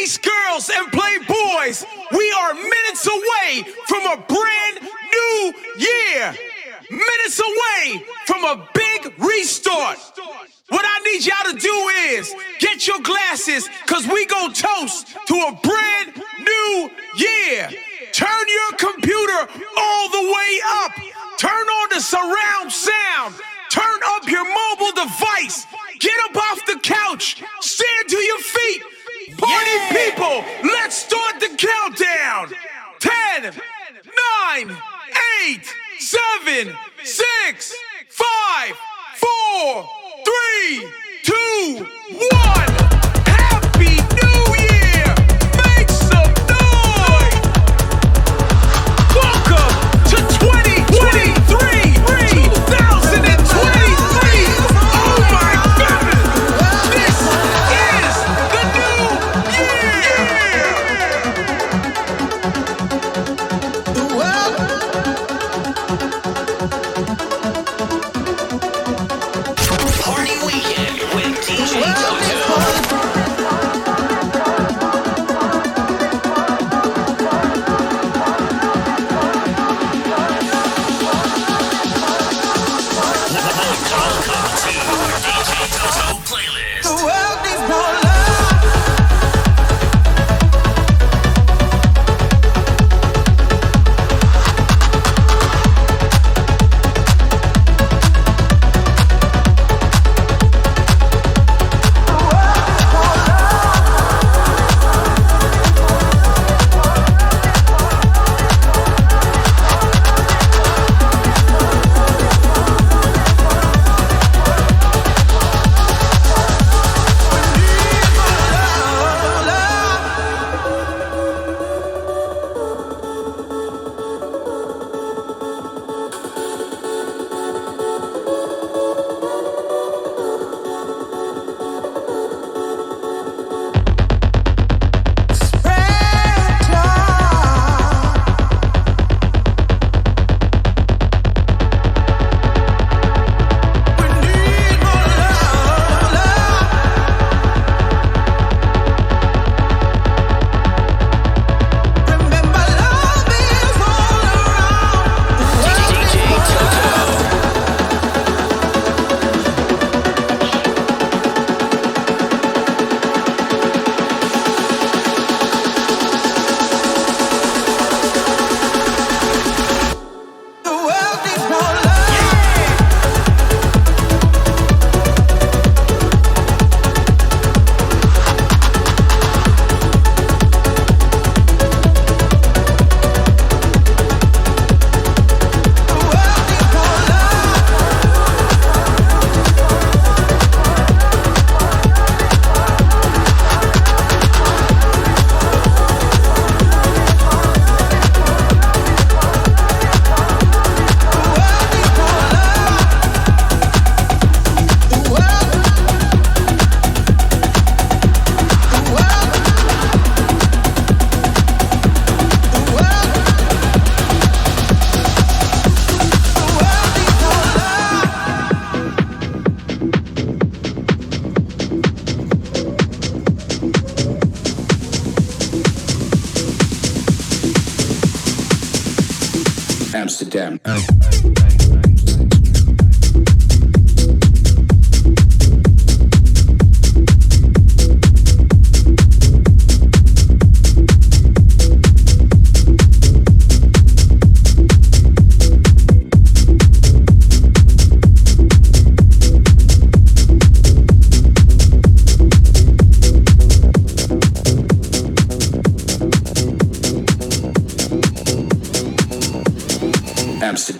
ace girls, and playboys, we are minutes away from a brand new year. Minutes away from a big restart. What I need y'all to do is get your glasses, cause we gon' toast to a brand new year. Turn your computer all the way up. Turn on the surround sound. Turn up your mobile device. Get up off the couch. Stand to your feet. Party people, let's start the countdown. 10, 9, 8, 7, 6, 5, 4, 3, 2, 1.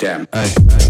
Amsterdam. I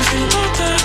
just be like that.